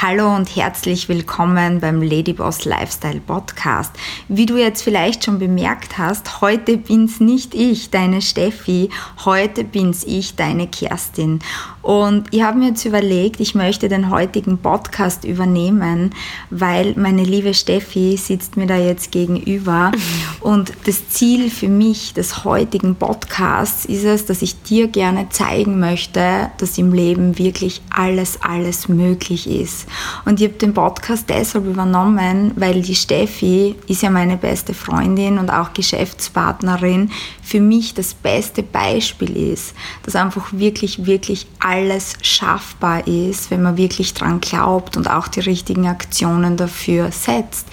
Hallo und herzlich willkommen beim Ladyboss Lifestyle Podcast. Wie du jetzt vielleicht schon bemerkt hast, heute bin's nicht ich, deine Steffi, heute bin's ich, deine Kerstin. Und ich habe mir jetzt überlegt, ich möchte den heutigen Podcast übernehmen, weil meine liebe Steffi sitzt mir da jetzt gegenüber. Und das Ziel für mich des heutigen Podcasts ist es, dass ich dir gerne zeigen möchte, dass im Leben wirklich alles, alles möglich ist. Und ich habe den Podcast deshalb übernommen, weil die Steffi ist ja meine beste Freundin und auch Geschäftspartnerin, für mich das beste Beispiel ist, dass einfach wirklich, wirklich alles schaffbar ist, wenn man wirklich dran glaubt und auch die richtigen Aktionen dafür setzt.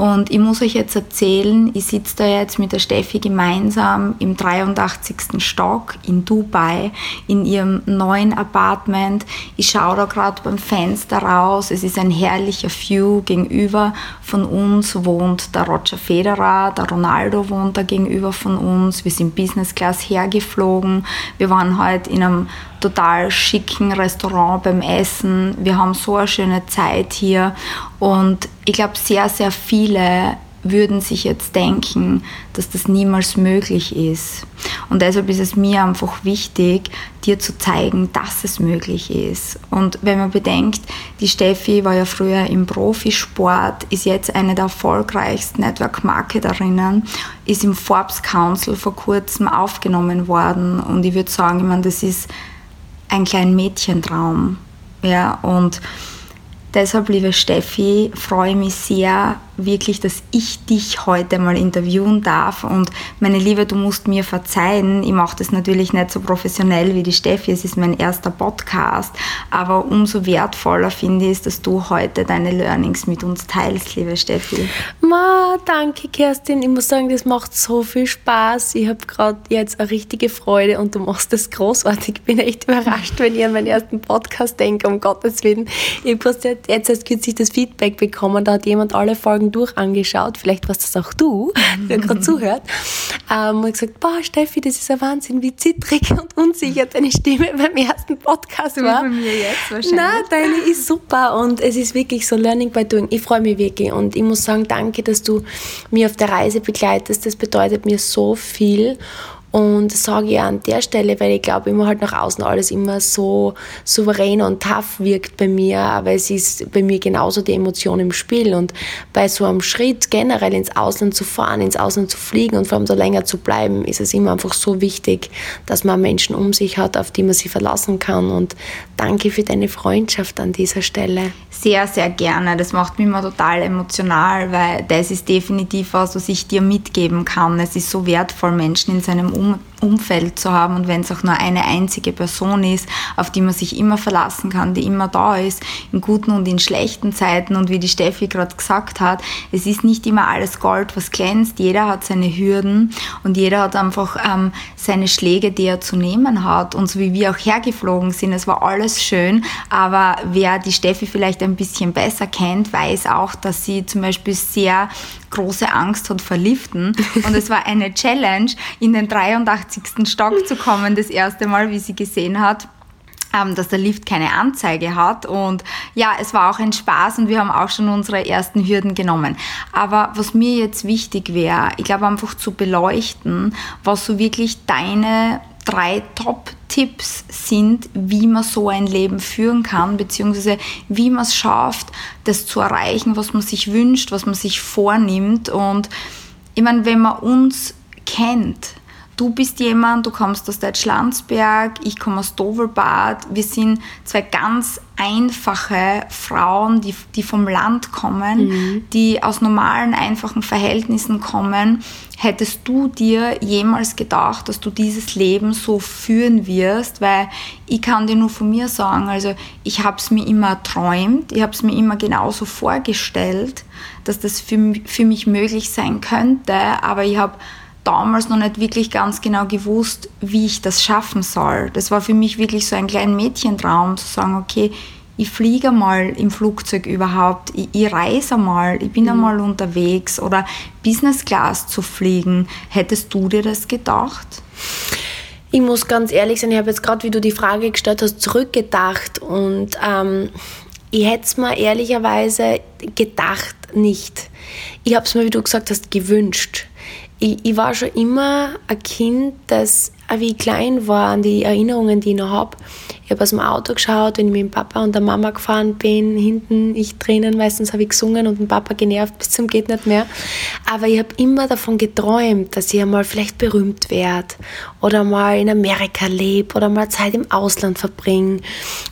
Und ich muss euch jetzt erzählen, ich sitze da jetzt mit der Steffi gemeinsam im 83. Stock in Dubai in ihrem neuen Apartment. Ich schaue da gerade beim Fenster raus. Es ist ein herrlicher View. Gegenüber von uns wohnt der Roger Federer, der Ronaldo wohnt da gegenüber von uns. Wir sind Business Class hergeflogen. Wir waren heute in einem total schicken Restaurant beim Essen. Wir haben so eine schöne Zeit hier und ich glaube, sehr, sehr viele würden sich jetzt denken, dass das niemals möglich ist. Und deshalb ist es mir einfach wichtig, dir zu zeigen, dass es möglich ist. Und wenn man bedenkt, die Steffi war ja früher im Profisport, ist jetzt eine der erfolgreichsten Network-Marketerinnen, ist im Forbes Council vor kurzem aufgenommen worden. Und ich würde sagen, ich meine, das ist ein kleiner Mädchentraum. Ja, und deshalb, liebe Steffi, freue ich mich sehr, wirklich, dass ich dich heute mal interviewen darf. Und meine Liebe, du musst mir verzeihen, ich mache das natürlich nicht so professionell wie die Steffi, es ist mein erster Podcast, aber umso wertvoller finde ich es, dass du heute deine Learnings mit uns teilst, liebe Steffi. Ma, danke Kerstin, ich muss sagen, das macht so viel Spaß. Ich habe gerade jetzt eine richtige Freude und du machst das großartig. Ich bin echt überrascht, wenn ich an meinen ersten Podcast denke, um Gottes Willen. Ich habe jetzt erst kürzlich das Feedback bekommen, da hat jemand alle Folgen durch angeschaut, vielleicht warst das auch du, der gerade zuhört, ähm, und gesagt, boah, Steffi, das ist ein Wahnsinn, wie zittrig und unsicher deine Stimme beim ersten Podcast war. Wie bei mir jetzt wahrscheinlich. Nein, deine ist super und es ist wirklich so Learning by Doing. Ich freue mich wirklich und ich muss sagen, danke, dass du mich auf der Reise begleitest. Das bedeutet mir so viel und sage ich an der Stelle, weil ich glaube, immer halt nach außen alles immer so souverän und tough wirkt bei mir, aber es ist bei mir genauso die Emotion im Spiel. Und bei so einem Schritt generell ins Ausland zu fahren, ins Ausland zu fliegen und vor allem da länger zu bleiben, ist es immer einfach so wichtig, dass man Menschen um sich hat, auf die man sich verlassen kann. Und danke für deine Freundschaft an dieser Stelle. Sehr, sehr gerne. Das macht mich immer total emotional, weil das ist definitiv was, was ich dir mitgeben kann. Es ist so wertvoll, Menschen in seinem um Umfeld zu haben und wenn es auch nur eine einzige Person ist, auf die man sich immer verlassen kann, die immer da ist, in guten und in schlechten Zeiten und wie die Steffi gerade gesagt hat, es ist nicht immer alles Gold, was glänzt, jeder hat seine Hürden und jeder hat einfach ähm, seine Schläge, die er zu nehmen hat und so wie wir auch hergeflogen sind, es war alles schön, aber wer die Steffi vielleicht ein bisschen besser kennt, weiß auch, dass sie zum Beispiel sehr große Angst hat vor Liften. Und es war eine Challenge, in den 83. Stock zu kommen, das erste Mal, wie sie gesehen hat ähm, dass der Lift keine Anzeige hat. Und ja, es war auch ein Spaß und wir haben auch schon unsere ersten Hürden genommen. Aber was mir jetzt wichtig wäre, ich glaube einfach zu beleuchten, was so wirklich deine drei Top-Tipps sind, wie man so ein Leben führen kann, beziehungsweise wie man es schafft, das zu erreichen, was man sich wünscht, was man sich vornimmt. Und ich meine, wenn man uns kennt, du bist jemand, du kommst aus Deutschlandsberg, ich komme aus Dovelbad. Wir sind zwei ganz einfache Frauen, die, die vom Land kommen, mhm. die aus normalen, einfachen Verhältnissen kommen. Hättest du dir jemals gedacht, dass du dieses Leben so führen wirst? Weil ich kann dir nur von mir sagen, also ich habe es mir immer erträumt, ich habe es mir immer genauso vorgestellt, dass das für, für mich möglich sein könnte, aber ich habe damals noch nicht wirklich ganz genau gewusst, wie ich das schaffen soll. Das war für mich wirklich so ein kleiner Mädchentraum, zu sagen, okay, ich fliege mal im Flugzeug überhaupt, ich, ich reise mal, ich bin mhm. einmal unterwegs oder Business Class zu fliegen. Hättest du dir das gedacht? Ich muss ganz ehrlich sein, ich habe jetzt gerade, wie du die Frage gestellt hast, zurückgedacht und ähm, ich hätte es mir ehrlicherweise gedacht nicht. Ich habe es mir, wie du gesagt hast, gewünscht. Ich, ich war schon immer ein Kind, das, wie ich klein war, an die Erinnerungen, die ich noch habe, ich habe aus dem Auto geschaut, wenn ich mit dem Papa und der Mama gefahren bin, hinten ich drinnen, meistens habe ich gesungen und den Papa genervt bis zum geht nicht mehr. Aber ich habe immer davon geträumt, dass ich einmal vielleicht berühmt werde oder mal in Amerika lebe oder mal Zeit im Ausland verbringe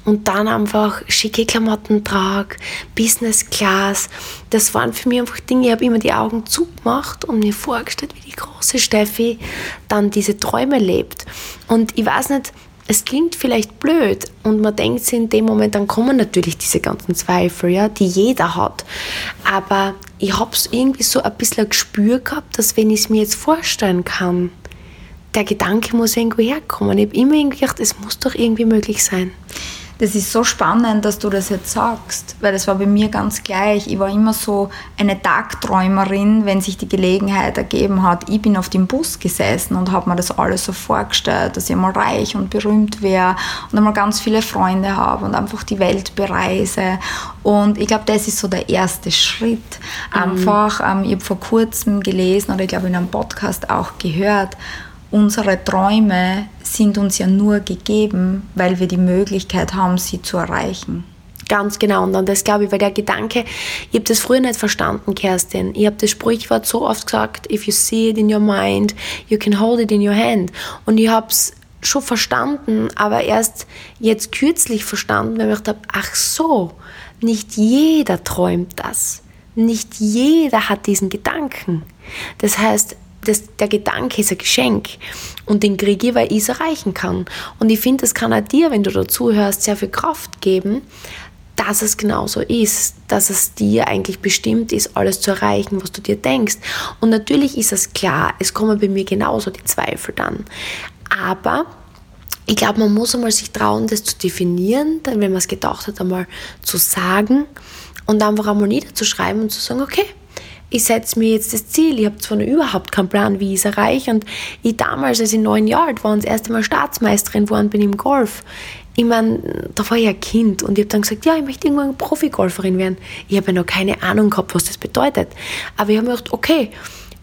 und dann einfach schicke Klamotten trage, Business Class. Das waren für mich einfach Dinge, ich habe immer die Augen zugemacht und mir vorgestellt, wie die große Steffi dann diese Träume lebt. Und ich weiß nicht, es klingt vielleicht blöd und man denkt sich in dem Moment, dann kommen natürlich diese ganzen Zweifel, ja, die jeder hat. Aber ich habe es irgendwie so ein bisschen ein Gespür gehabt, dass wenn ich es mir jetzt vorstellen kann, der Gedanke muss irgendwo herkommen. Ich habe immer irgendwie gedacht, es muss doch irgendwie möglich sein. Das ist so spannend, dass du das jetzt sagst, weil das war bei mir ganz gleich. Ich war immer so eine Tagträumerin, wenn sich die Gelegenheit ergeben hat. Ich bin auf dem Bus gesessen und habe mir das alles so vorgestellt, dass ich mal reich und berühmt wäre und einmal ganz viele Freunde habe und einfach die Welt bereise. Und ich glaube, das ist so der erste Schritt. Mhm. Einfach, ähm, ich habe vor kurzem gelesen oder ich glaube in einem Podcast auch gehört, unsere Träume sind uns ja nur gegeben, weil wir die Möglichkeit haben, sie zu erreichen. Ganz genau. Und dann das glaube ich, weil der Gedanke, ich habe das früher nicht verstanden, Kerstin. Ich habe das Sprichwort so oft gesagt, if you see it in your mind, you can hold it in your hand. Und ich habe es schon verstanden, aber erst jetzt kürzlich verstanden, weil ich gedacht habe, ach so, nicht jeder träumt das. Nicht jeder hat diesen Gedanken. Das heißt, das, der Gedanke ist ein Geschenk und den kriege ich, weil ich es erreichen kann. Und ich finde, das kann auch dir, wenn du dazu hörst, sehr viel Kraft geben, dass es genauso ist, dass es dir eigentlich bestimmt ist, alles zu erreichen, was du dir denkst. Und natürlich ist es klar, es kommen bei mir genauso die Zweifel dann. Aber ich glaube, man muss einmal sich trauen, das zu definieren, dann, wenn man es gedacht hat, einmal zu sagen und einfach einmal niederzuschreiben und zu sagen, okay, ich setze mir jetzt das Ziel, ich habe zwar noch überhaupt keinen Plan, wie ich es erreiche. Und ich damals, als ich neun Jahre alt war und das erste Mal Staatsmeisterin geworden bin im Golf, ich meine, da war ich ein Kind und ich habe dann gesagt, ja, ich möchte irgendwann Profigolferin werden. Ich habe ja noch keine Ahnung gehabt, was das bedeutet. Aber ich habe mir gedacht, okay,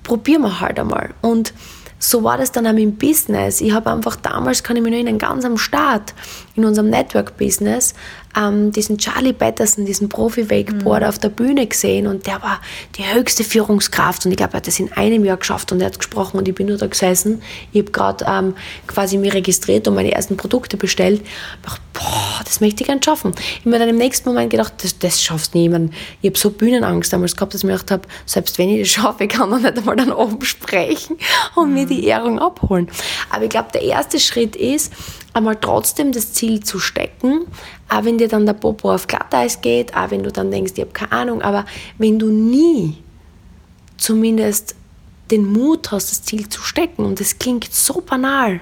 probieren wir halt einmal. Und so war das dann auch im Business. Ich habe einfach damals, kann ich mich noch erinnern, ganz am Start in unserem Network-Business, ähm, diesen Charlie Patterson, diesen Profi-Wakeboarder mhm. auf der Bühne gesehen und der war die höchste Führungskraft und ich glaube, er hat das in einem Jahr geschafft und er hat gesprochen und ich bin nur da gesessen. Ich habe gerade ähm, quasi mich registriert und meine ersten Produkte bestellt. Ich dachte, boah, das möchte ich gerne schaffen. Ich habe mir dann im nächsten Moment gedacht, das, das schaffst du niemand. Ich habe so Bühnenangst damals gehabt, dass ich mir gedacht habe, selbst wenn ich das schaffe, kann ich nicht einmal dann oben sprechen und mhm. mir die Ehrung abholen. Aber ich glaube, der erste Schritt ist, einmal trotzdem das Ziel zu stecken, auch wenn dir dann der Popo auf Glatteis geht, auch wenn du dann denkst, ich habe keine Ahnung, aber wenn du nie zumindest den Mut hast, das Ziel zu stecken, und das klingt so banal,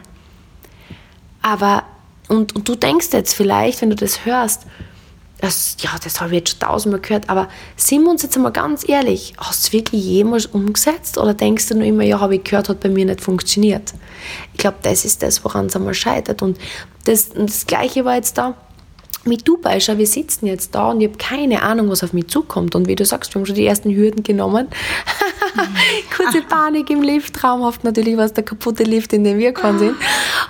aber, und, und du denkst jetzt vielleicht, wenn du das hörst, das, ja, das habe ich jetzt schon tausendmal gehört, aber sind wir uns jetzt einmal ganz ehrlich, hast du es wirklich jemals umgesetzt oder denkst du nur immer, ja, habe ich gehört, hat bei mir nicht funktioniert? Ich glaube, das ist das, woran es einmal scheitert. Und das, und das Gleiche war jetzt da mit Dubai. Schau, wir sitzen jetzt da und ich habe keine Ahnung, was auf mich zukommt. Und wie du sagst, wir haben schon die ersten Hürden genommen. Kurze Panik im Lift, traumhaft natürlich, was der kaputte Lift, in dem wir gefahren sind.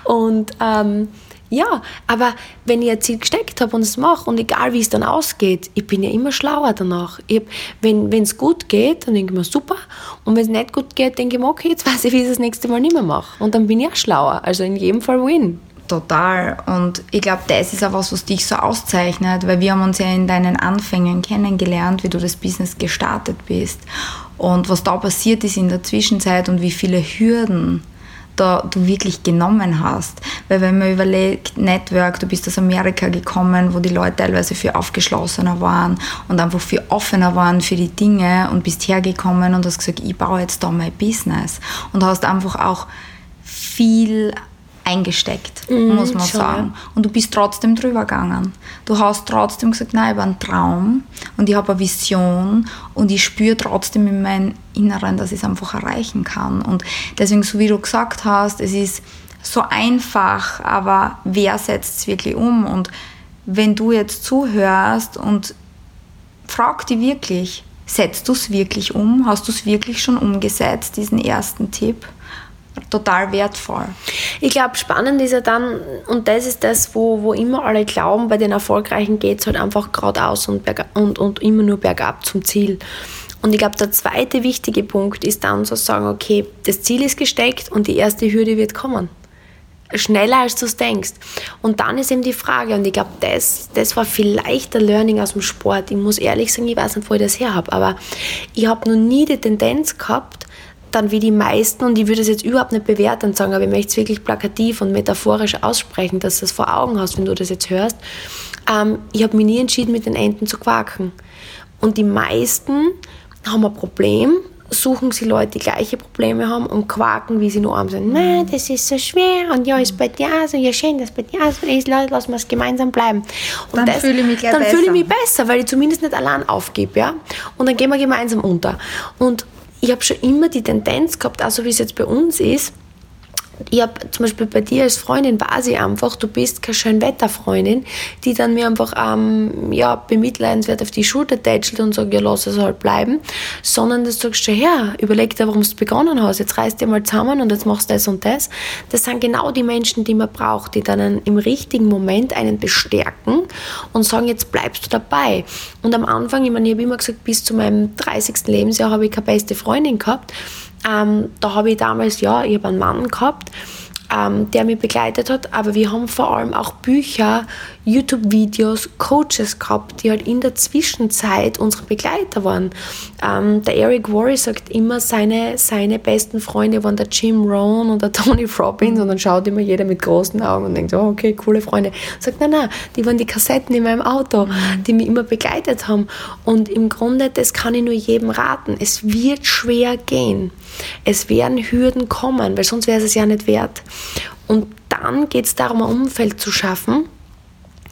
Und ähm, ja, aber wenn ich ein Ziel gesteckt habe und es mache und egal wie es dann ausgeht, ich bin ja immer schlauer danach. Ich hab, wenn es gut geht, dann denke ich mir super. Und wenn es nicht gut geht, denke ich mir, okay, jetzt weiß ich, wie ich es das nächste Mal nicht mehr mache. Und dann bin ich auch schlauer. Also in jedem Fall Win. Total. Und ich glaube, das ist auch was, was dich so auszeichnet, weil wir haben uns ja in deinen Anfängen kennengelernt, wie du das Business gestartet bist und was da passiert ist in der Zwischenzeit und wie viele Hürden da du wirklich genommen hast. Weil wenn man überlegt, Network, du bist aus Amerika gekommen, wo die Leute teilweise viel aufgeschlossener waren und einfach viel offener waren für die Dinge und bist hergekommen und hast gesagt, ich baue jetzt da mein Business und hast einfach auch viel eingesteckt, mhm, muss man schon. sagen. Und du bist trotzdem drüber gegangen. Du hast trotzdem gesagt, nein, ich habe einen Traum und ich habe eine Vision und ich spüre trotzdem in meinem Inneren, dass ich es einfach erreichen kann. Und deswegen, so wie du gesagt hast, es ist so einfach, aber wer setzt es wirklich um? Und wenn du jetzt zuhörst und frag die wirklich, setzt du es wirklich um? Hast du es wirklich schon umgesetzt, diesen ersten Tipp? Total wertvoll. Ich glaube, spannend ist ja dann, und das ist das, wo, wo immer alle glauben, bei den Erfolgreichen geht es halt einfach geradeaus und, und, und immer nur bergab zum Ziel. Und ich glaube, der zweite wichtige Punkt ist dann zu sagen, okay, das Ziel ist gesteckt und die erste Hürde wird kommen schneller als du es denkst. Und dann ist eben die Frage, und ich glaube, das, das war vielleicht der Learning aus dem Sport. Ich muss ehrlich sagen, ich weiß nicht, wo ich das her habe, aber ich habe noch nie die Tendenz gehabt, dann wie die meisten, und ich würde es jetzt überhaupt nicht bewerten und sagen, aber ich möchte es wirklich plakativ und metaphorisch aussprechen, dass du es vor Augen hast, wenn du das jetzt hörst. Ähm, ich habe mich nie entschieden, mit den Enten zu quaken. Und die meisten haben ein Problem, suchen sie Leute, die gleiche Probleme haben und quaken, wie sie nur arm sind. Nein, das ist so schwer und ja, ist bei dir so, ja schön, dass bei dir so ist, lass wir es gemeinsam bleiben. Und dann fühle ich mich Dann besser. fühle ich mich besser, weil ich zumindest nicht allein aufgebe, ja. Und dann gehen wir gemeinsam unter. Und ich habe schon immer die Tendenz gehabt, also wie es jetzt bei uns ist, ich habe zum Beispiel bei dir als Freundin war sie einfach, du bist keine Schönwetterfreundin, die dann mir einfach ähm, ja, bemitleidenswert auf die Schulter tätschelt und sagt, ja, lass es halt bleiben, sondern du sagst ja, überleg dir, warum du begonnen hast, jetzt reißt dir mal zusammen und jetzt machst du das und das. Das sind genau die Menschen, die man braucht, die dann im richtigen Moment einen bestärken und sagen, jetzt bleibst du dabei. Und am Anfang, ich meine, ich habe immer gesagt, bis zu meinem 30. Lebensjahr habe ich keine beste Freundin gehabt, ähm, da habe ich damals, ja, ich habe einen Mann gehabt, ähm, der mich begleitet hat, aber wir haben vor allem auch Bücher, YouTube-Videos, Coaches gehabt, die halt in der Zwischenzeit unsere Begleiter waren. Ähm, der Eric Worre sagt immer, seine, seine besten Freunde waren der Jim Rohn und der Tony Robbins und dann schaut immer jeder mit großen Augen und denkt, oh, okay, coole Freunde. Sagt, nein, nein, die waren die Kassetten in meinem Auto, die mich immer begleitet haben. Und im Grunde, das kann ich nur jedem raten. Es wird schwer gehen. Es werden Hürden kommen, weil sonst wäre es es ja nicht wert. Und dann geht es darum, ein Umfeld zu schaffen,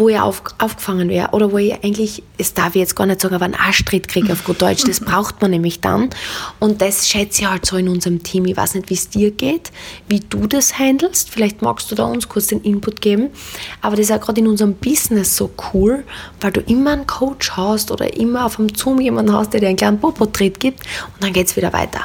wo ich auf, aufgefangen wäre oder wo ich eigentlich, es darf ich jetzt gar nicht sagen, aber einen Arschtritt kriege auf gut Deutsch, das braucht man nämlich dann und das schätze ich halt so in unserem Team. Ich weiß nicht, wie es dir geht, wie du das handelst, vielleicht magst du da uns kurz den Input geben, aber das ist auch gerade in unserem Business so cool, weil du immer einen Coach hast oder immer auf dem Zoom jemanden hast, der dir einen kleinen Popo-Tritt gibt und dann geht es wieder weiter.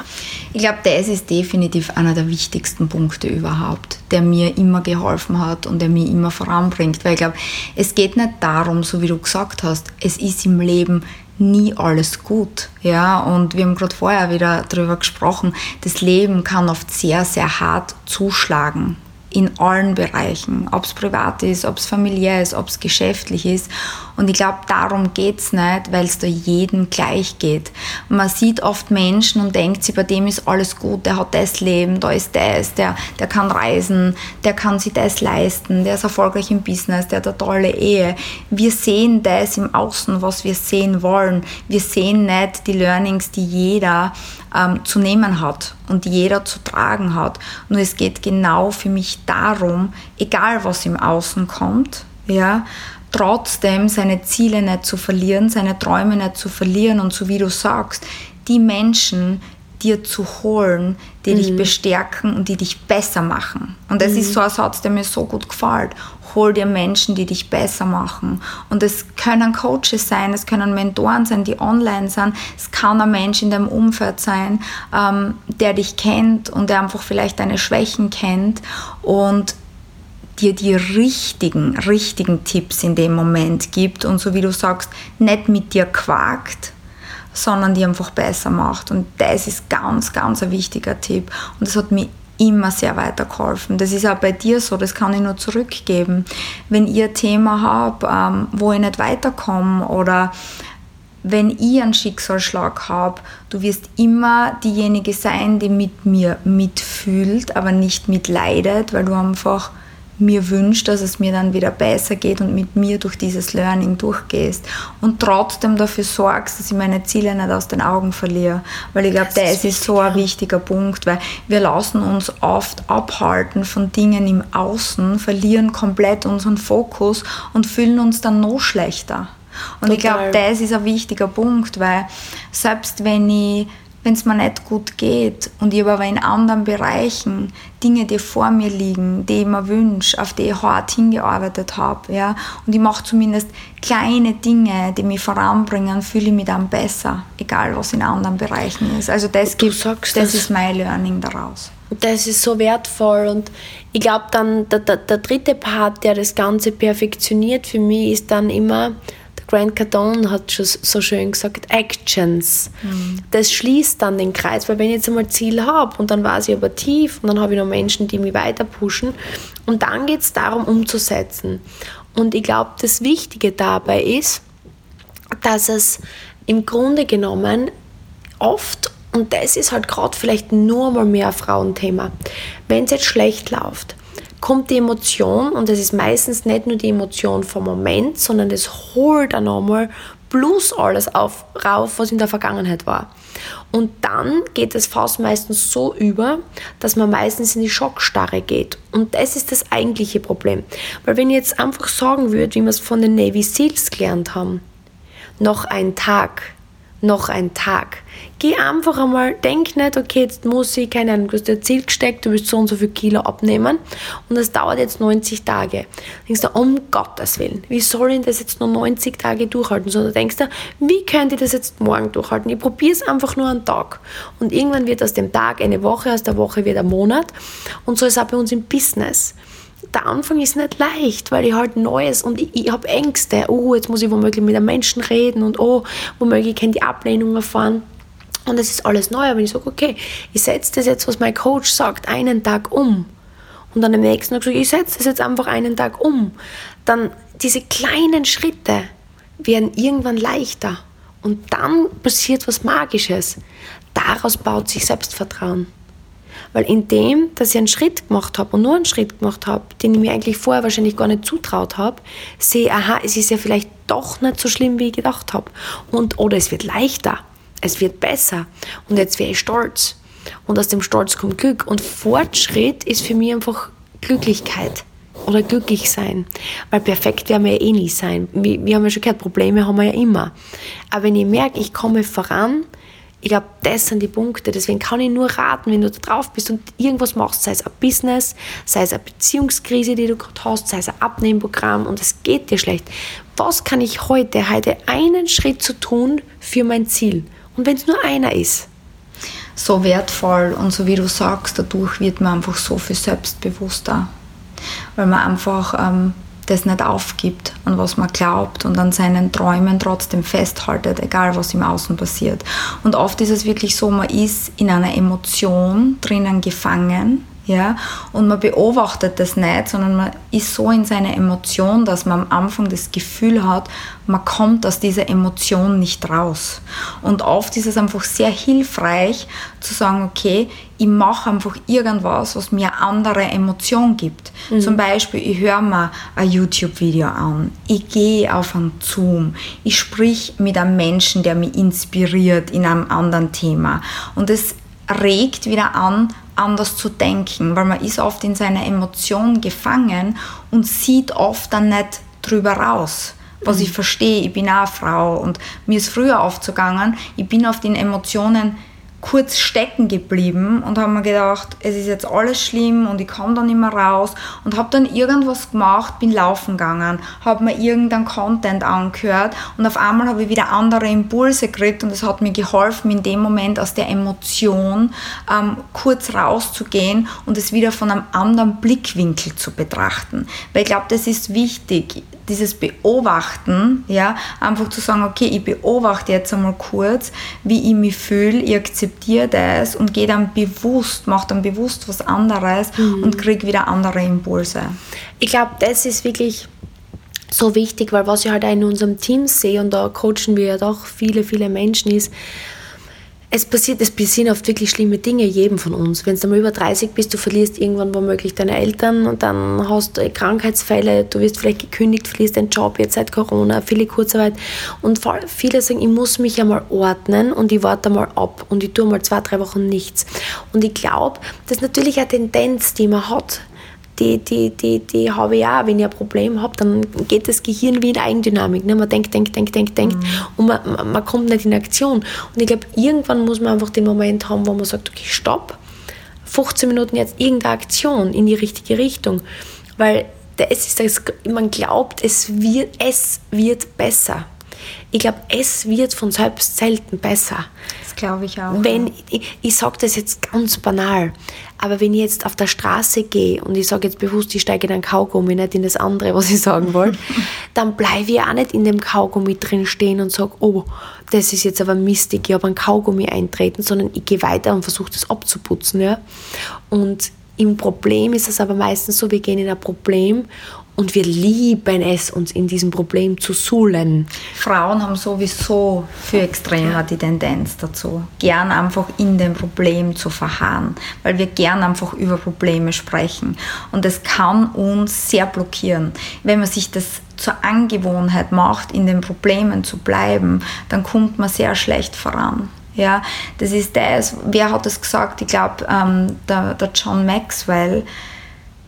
Ich glaube, das ist definitiv einer der wichtigsten Punkte überhaupt, der mir immer geholfen hat und der mich immer voranbringt, weil ich glaube, es geht nicht darum, so wie du gesagt hast, es ist im Leben nie alles gut. Ja, und wir haben gerade vorher wieder darüber gesprochen, das Leben kann oft sehr, sehr hart zuschlagen in allen Bereichen, ob es privat ist, ob es familiär ist, ob es geschäftlich ist. Und ich glaube, darum geht es nicht, weil es da jedem gleich geht. Man sieht oft Menschen und denkt sich, bei dem ist alles gut, der hat das Leben, da ist das, der, der kann reisen, der kann sich das leisten, der ist erfolgreich im Business, der hat eine tolle Ehe. Wir sehen das im Außen, was wir sehen wollen. Wir sehen nicht die Learnings, die jeder ähm, zu nehmen hat und die jeder zu tragen hat. Nur es geht genau für mich darum, egal was im Außen kommt, ja, trotzdem seine Ziele nicht zu verlieren, seine Träume nicht zu verlieren und so wie du sagst, die Menschen dir zu holen, die mhm. dich bestärken und die dich besser machen. Und das mhm. ist so ein Satz, der mir so gut gefällt. Hol dir Menschen, die dich besser machen. Und es können Coaches sein, es können Mentoren sein, die online sind. Es kann ein Mensch in deinem Umfeld sein, ähm, der dich kennt und der einfach vielleicht deine Schwächen kennt und dir die richtigen, richtigen Tipps in dem Moment gibt und so wie du sagst, nicht mit dir quakt, sondern die einfach besser macht. Und das ist ganz, ganz ein wichtiger Tipp. Und das hat mir immer sehr weitergeholfen. Das ist auch bei dir so, das kann ich nur zurückgeben. Wenn ihr ein Thema habt, ähm, wo ich nicht weiterkomme oder wenn ich einen Schicksalsschlag habe, du wirst immer diejenige sein, die mit mir mitfühlt, aber nicht mitleidet, weil du einfach mir wünscht, dass es mir dann wieder besser geht und mit mir durch dieses Learning durchgehst und trotzdem dafür sorgst, dass ich meine Ziele nicht aus den Augen verliere. Weil ich glaube, das, das ist so ein wichtiger Punkt, weil wir lassen uns oft abhalten von Dingen im Außen, verlieren komplett unseren Fokus und fühlen uns dann noch schlechter. Und Total. ich glaube, das ist ein wichtiger Punkt, weil selbst wenn ich wenn es mir nicht gut geht und ich aber in anderen Bereichen Dinge, die vor mir liegen, die ich mir wünsche, auf die ich hart hingearbeitet habe, ja, und ich mache zumindest kleine Dinge, die mich voranbringen, fühle ich mich dann besser, egal was in anderen Bereichen ist. Also das, gibt, das, das ist mein Learning daraus. Das ist so wertvoll und ich glaube dann, der, der, der dritte Part, der das Ganze perfektioniert für mich, ist dann immer, Grant Cardone hat schon so schön gesagt, Actions. Mhm. Das schließt dann den Kreis, weil wenn ich jetzt einmal Ziel habe und dann weiß ich aber tief und dann habe ich noch Menschen, die mich weiter pushen und dann geht es darum, umzusetzen. Und ich glaube, das Wichtige dabei ist, dass es im Grunde genommen oft, und das ist halt gerade vielleicht nur mal mehr Frauenthema, wenn es jetzt schlecht läuft, kommt die Emotion und es ist meistens nicht nur die Emotion vom Moment, sondern es holt dann nochmal plus alles auf, rauf, was in der Vergangenheit war. Und dann geht es fast meistens so über, dass man meistens in die Schockstarre geht. Und das ist das eigentliche Problem. Weil wenn ich jetzt einfach sagen würde, wie wir es von den Navy Seals gelernt haben, noch ein Tag, noch ein Tag. Geh einfach einmal, denk nicht, okay, jetzt muss ich, keine Ahnung, du hast dir Ziel gesteckt, du willst so und so viel Kilo abnehmen und das dauert jetzt 90 Tage. Denkst du, um Gottes Willen, wie soll ich das jetzt nur 90 Tage durchhalten? Sondern denkst du, wie könnte ich das jetzt morgen durchhalten? Ich probiere es einfach nur einen Tag. Und irgendwann wird aus dem Tag eine Woche, aus der Woche wird ein Monat. Und so ist es auch bei uns im Business der Anfang ist nicht leicht, weil ich halt Neues und ich, ich habe Ängste. Oh, jetzt muss ich womöglich mit einem Menschen reden und oh, womöglich kann die Ablehnung erfahren. Und es ist alles neu, aber ich sage, okay, ich setze das jetzt, was mein Coach sagt, einen Tag um. Und dann am nächsten Tag sage ich, ich setze das jetzt einfach einen Tag um. Dann diese kleinen Schritte werden irgendwann leichter. Und dann passiert was Magisches. Daraus baut sich Selbstvertrauen. Weil in dem, dass ich einen Schritt gemacht habe und nur einen Schritt gemacht habe, den ich mir eigentlich vorher wahrscheinlich gar nicht zutraut habe, sehe, aha, es ist ja vielleicht doch nicht so schlimm, wie ich gedacht habe. Und, oder es wird leichter, es wird besser und jetzt wäre ich stolz. Und aus dem Stolz kommt Glück. Und Fortschritt ist für mich einfach Glücklichkeit oder glücklich sein. Weil perfekt werden wir ja eh nie sein. Wir, wir haben ja schon gehört, Probleme haben wir ja immer. Aber wenn ich merke, ich komme voran, ich glaube, das sind die Punkte. Deswegen kann ich nur raten, wenn du da drauf bist und irgendwas machst, sei es ein Business, sei es eine Beziehungskrise, die du gerade hast, sei es ein Abnehmprogramm und es geht dir schlecht. Was kann ich heute, heute einen Schritt zu tun für mein Ziel? Und wenn es nur einer ist. So wertvoll und so wie du sagst, dadurch wird man einfach so viel selbstbewusster. Weil man einfach ähm, das nicht aufgibt, an was man glaubt und an seinen Träumen trotzdem festhaltet, egal was im Außen passiert. Und oft ist es wirklich so, man ist in einer Emotion drinnen gefangen ja, und man beobachtet das nicht, sondern man ist so in seiner Emotion, dass man am Anfang das Gefühl hat, man kommt aus dieser Emotion nicht raus. Und oft ist es einfach sehr hilfreich zu sagen, okay, ich mache einfach irgendwas, was mir andere Emotion gibt. Mhm. Zum Beispiel, ich höre mir ein YouTube-Video an, ich gehe auf einen Zoom, ich sprich mit einem Menschen, der mich inspiriert in einem anderen Thema. Und es regt wieder an, anders zu denken, weil man ist oft in seiner Emotion gefangen und sieht oft dann nicht drüber raus. Was mhm. ich verstehe, ich bin auch eine Frau und mir ist früher aufgegangen, ich bin auf den Emotionen kurz stecken geblieben und habe mir gedacht, es ist jetzt alles schlimm und ich komme da nicht mehr raus und habe dann irgendwas gemacht, bin laufen gegangen, habe mir irgendeinen Content angehört und auf einmal habe ich wieder andere Impulse gekriegt und es hat mir geholfen, in dem Moment aus der Emotion ähm, kurz rauszugehen und es wieder von einem anderen Blickwinkel zu betrachten. Weil ich glaube, das ist wichtig dieses Beobachten, ja, einfach zu sagen, okay, ich beobachte jetzt einmal kurz, wie ich mich fühle, ich akzeptiere das und gehe dann bewusst, mache dann bewusst was anderes mhm. und kriege wieder andere Impulse. Ich glaube, das ist wirklich so wichtig, weil was ich halt auch in unserem Team sehe und da coachen wir ja doch viele, viele Menschen ist, es passiert, es passieren oft wirklich schlimme Dinge jedem von uns. Wenn du mal über 30 bist, du verlierst irgendwann womöglich deine Eltern und dann hast du Krankheitsfälle, du wirst vielleicht gekündigt, verlierst deinen Job jetzt seit Corona, viele Kurzarbeit und viele sagen, ich muss mich einmal ordnen und ich warte mal ab und ich tue mal zwei, drei Wochen nichts. Und ich glaube, das ist natürlich eine Tendenz, die man hat die, die, die, die habe ich auch. Wenn ich ein Problem habe, dann geht das Gehirn wie in Eigendynamik. Ne? Man denkt, denkt, denkt, denkt, denkt mhm. und man, man, kommt nicht in Aktion. Und ich glaube, irgendwann muss man einfach den Moment haben, wo man sagt, okay, stopp, 15 Minuten jetzt irgendeine Aktion in die richtige Richtung. Weil es ist das, man glaubt, es wird, es wird besser. Ich glaube, es wird von selbst selten besser. Glaube ich auch. Wenn, ich, ich sage das jetzt ganz banal, aber wenn ich jetzt auf der Straße gehe und ich sage jetzt bewusst, ich steige in ein Kaugummi, nicht in das andere, was ich sagen wollte, dann bleibe ich auch nicht in dem Kaugummi drin stehen und sage, oh, das ist jetzt aber mistig, ich habe ein Kaugummi eintreten, sondern ich gehe weiter und versuche das abzuputzen. Ja? Und im Problem ist es aber meistens so, wir gehen in ein Problem und wir lieben es, uns in diesem Problem zu suhlen. Frauen haben sowieso für extremer die Tendenz dazu, gern einfach in dem Problem zu verharren, weil wir gern einfach über Probleme sprechen. Und das kann uns sehr blockieren. Wenn man sich das zur Angewohnheit macht, in den Problemen zu bleiben, dann kommt man sehr schlecht voran. Ja, das ist das, wer hat das gesagt? Ich glaube, ähm, der, der John Maxwell.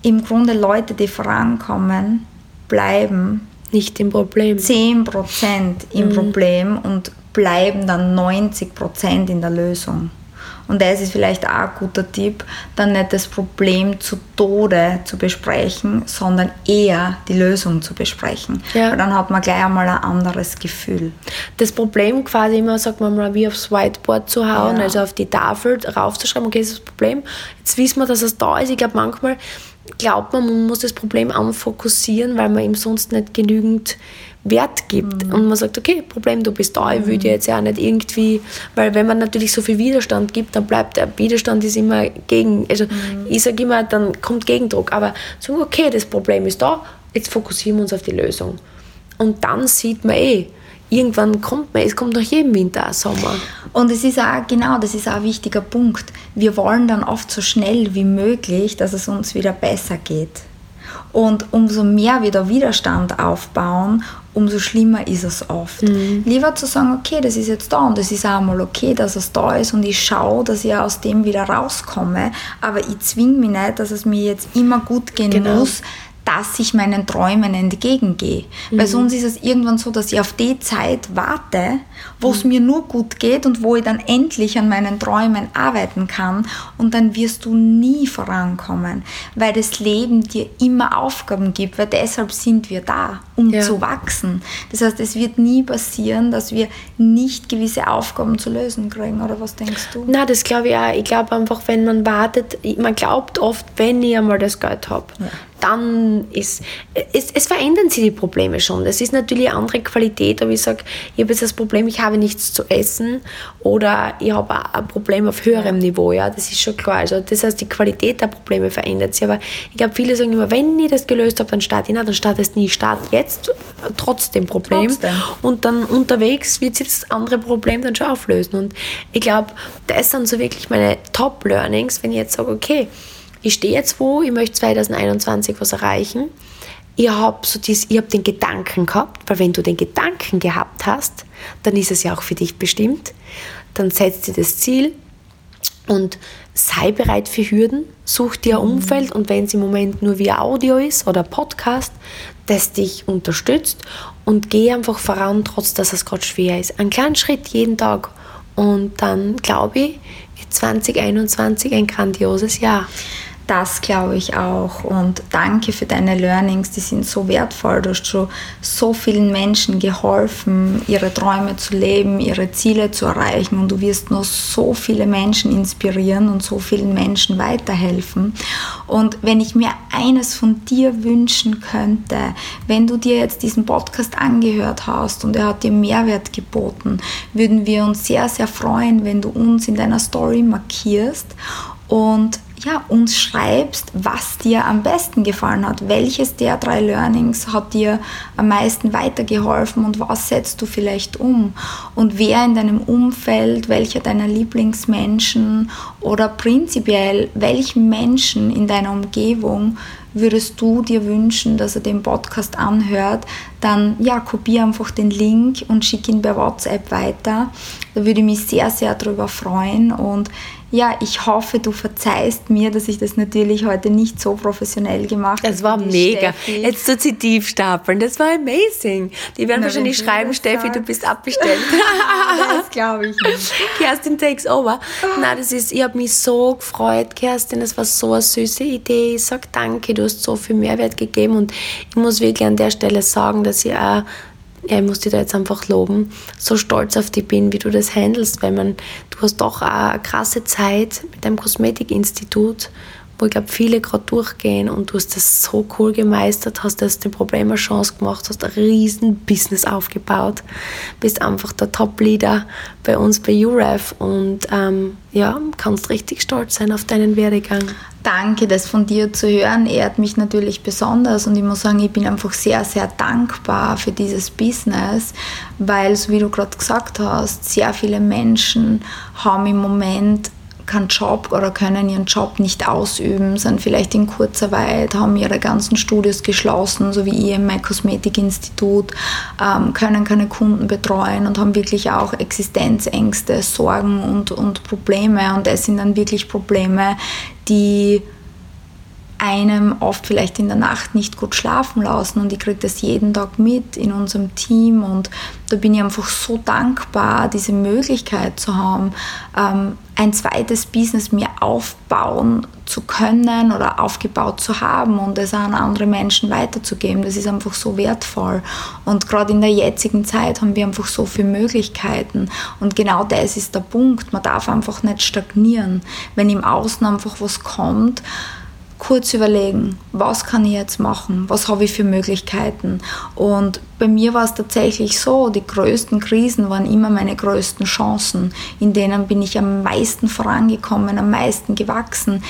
Im Grunde Leute, die vorankommen, bleiben nicht im Problem. 10% im mhm. Problem und bleiben dann 90% in der Lösung. Und das ist vielleicht auch ein guter Tipp, dann nicht das Problem zu Tode zu besprechen, sondern eher die Lösung zu besprechen. Ja. Weil dann hat man gleich einmal ein anderes Gefühl. Das Problem quasi immer, sagt man mal, wie aufs Whiteboard zu hauen, ja. also auf die Tafel raufzuschreiben, okay, das ist das Problem. Jetzt wissen wir, dass es da ist. Ich glaube, manchmal glaubt man, man muss das Problem anfokussieren, weil man ihm sonst nicht genügend Wert gibt. Mhm. Und man sagt, okay, Problem, du bist da, ich will dir jetzt ja nicht irgendwie, weil wenn man natürlich so viel Widerstand gibt, dann bleibt der Widerstand ist immer gegen, also mhm. ich sage immer, dann kommt Gegendruck. Aber sagen, okay, das Problem ist da, jetzt fokussieren wir uns auf die Lösung. Und dann sieht man eh, irgendwann kommt man, es kommt nach jedem Winter ein Sommer. Und es ist auch, genau, das ist auch ein wichtiger Punkt. Wir wollen dann oft so schnell wie möglich, dass es uns wieder besser geht. Und umso mehr wir da Widerstand aufbauen, umso schlimmer ist es oft. Mhm. Lieber zu sagen, okay, das ist jetzt da und es ist auch mal okay, dass es da ist und ich schaue, dass ich aus dem wieder rauskomme, aber ich zwinge mich nicht, dass es mir jetzt immer gut gehen genau. muss, dass ich meinen Träumen entgegengehe. Mhm. Weil sonst ist es irgendwann so, dass ich auf die Zeit warte, wo es mhm. mir nur gut geht und wo ich dann endlich an meinen Träumen arbeiten kann und dann wirst du nie vorankommen, weil das Leben dir immer Aufgaben gibt, weil deshalb sind wir da, um ja. zu wachsen. Das heißt, es wird nie passieren, dass wir nicht gewisse Aufgaben zu lösen kriegen, oder was denkst du? Na, das glaube ich auch. Ich glaube einfach, wenn man wartet, man glaubt oft, wenn ich einmal das Geld habe, ja dann ist, es, es verändern sich die Probleme schon. Es ist natürlich eine andere Qualität, aber ich sage, ich habe jetzt das Problem, ich habe nichts zu essen oder ich habe ein Problem auf höherem Niveau, ja, das ist schon klar. Also das heißt, die Qualität der Probleme verändert sich, aber ich glaube, viele sagen immer, wenn ich das gelöst habe, dann starte ich, na, dann startest du nie, start jetzt trotzdem Problem trotzdem. und dann unterwegs wird sich das andere Problem dann schon auflösen und ich glaube, das sind so wirklich meine Top-Learnings, wenn ich jetzt sage, okay, ich stehe jetzt wo, ich möchte 2021 was erreichen. Ich habe so hab den Gedanken gehabt, weil wenn du den Gedanken gehabt hast, dann ist es ja auch für dich bestimmt. Dann setzt dir das Ziel und sei bereit für Hürden, such dir ein mhm. Umfeld und wenn es im Moment nur via Audio ist oder Podcast, das dich unterstützt und geh einfach voran, trotz dass es gerade schwer ist. Ein kleinen Schritt jeden Tag und dann glaube ich, wird 2021 ein grandioses Jahr. Das glaube ich auch. Und danke für deine Learnings, die sind so wertvoll. Du hast schon so vielen Menschen geholfen, ihre Träume zu leben, ihre Ziele zu erreichen. Und du wirst noch so viele Menschen inspirieren und so vielen Menschen weiterhelfen. Und wenn ich mir eines von dir wünschen könnte, wenn du dir jetzt diesen Podcast angehört hast und er hat dir Mehrwert geboten, würden wir uns sehr, sehr freuen, wenn du uns in deiner Story markierst und ja, uns schreibst, was dir am besten gefallen hat. Welches der drei Learnings hat dir am meisten weitergeholfen und was setzt du vielleicht um? Und wer in deinem Umfeld, welcher deiner Lieblingsmenschen oder prinzipiell welchen Menschen in deiner Umgebung würdest du dir wünschen, dass er den Podcast anhört, dann ja, kopiere einfach den Link und schick ihn per WhatsApp weiter. Da würde ich mich sehr, sehr darüber freuen und ja, ich hoffe, du verzeihst mir, dass ich das natürlich heute nicht so professional gemacht habe. Das war mega. Steffi. Jetzt tut sie tief stapeln. Das war amazing. Die werden Na, wahrscheinlich schreiben, Steffi, sagst. du bist abbestellt. das glaube ich nicht. Kerstin takes over. Na, das ist, ich habe mich so gefreut, Kerstin. Das war so eine süße Idee. Ich sage danke, du hast so viel Mehrwert gegeben und ich muss wirklich an der Stelle sagen, dass ich auch ja, ich muss dich da jetzt einfach loben, so stolz auf dich bin, wie du das handelst, weil man, du hast doch eine krasse Zeit mit deinem Kosmetikinstitut, wo ich glaube, viele gerade durchgehen und du hast das so cool gemeistert, hast das dem Problem eine Chance gemacht, hast ein riesen Business aufgebaut, bist einfach der Top-Leader bei uns bei UREF und ähm, ja, kannst richtig stolz sein auf deinen Werdegang. Danke, das von dir zu hören, ehrt mich natürlich besonders und ich muss sagen, ich bin einfach sehr, sehr dankbar für dieses Business, weil, so wie du gerade gesagt hast, sehr viele Menschen haben im Moment keinen Job oder können ihren Job nicht ausüben, sind vielleicht in Kurzarbeit, haben ihre ganzen Studios geschlossen, so wie ich im My Kosmetikinstitut, ähm, können keine Kunden betreuen und haben wirklich auch Existenzängste, Sorgen und, und Probleme. Und das sind dann wirklich Probleme, die einem oft vielleicht in der Nacht nicht gut schlafen lassen und ich kriege das jeden Tag mit in unserem Team und da bin ich einfach so dankbar, diese Möglichkeit zu haben, ähm, ein zweites Business mir aufbauen zu können oder aufgebaut zu haben und es an andere Menschen weiterzugeben. Das ist einfach so wertvoll. Und gerade in der jetzigen Zeit haben wir einfach so viele Möglichkeiten. Und genau das ist der Punkt. Man darf einfach nicht stagnieren. Wenn im Außen einfach was kommt, kurz überlegen, was kann ich jetzt machen, was habe ich für Möglichkeiten. Und bei mir war es tatsächlich so, die größten Krisen waren immer meine größten Chancen, in denen bin ich am meisten vorangekommen, am meisten gewachsen.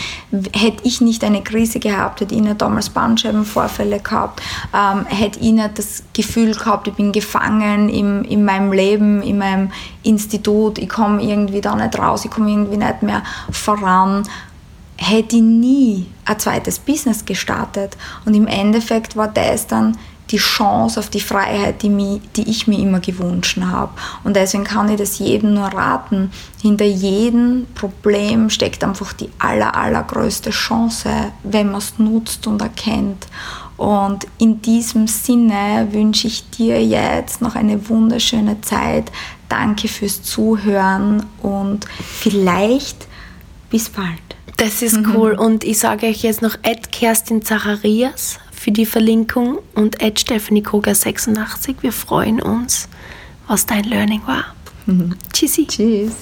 Hätte ich nicht eine Krise gehabt, hätte ich nicht damals Bandscheibenvorfälle gehabt, ähm, hätte ich nicht das Gefühl gehabt, ich bin gefangen in, in meinem Leben, in meinem Institut, ich komme irgendwie da nicht raus, ich komme irgendwie nicht mehr voran, hätte ich nie ein zweites Business gestartet. Und im Endeffekt war das dann die Chance auf die Freiheit, die, mich, die ich mir immer gewünscht habe. Und deswegen kann ich das jedem nur raten. Hinter jedem Problem steckt einfach die aller, allergrößte Chance, wenn man es nutzt und erkennt. Und in diesem Sinne wünsche ich dir jetzt noch eine wunderschöne Zeit. Danke fürs Zuhören und vielleicht bis bald. Das ist mhm. cool. Und ich sage euch jetzt noch Ed Kerstin Zacharias für die Verlinkung und Ed Stephanie Koga 86. Wir freuen uns, was dein Learning war. Mhm. Tschüssi. Tschüss.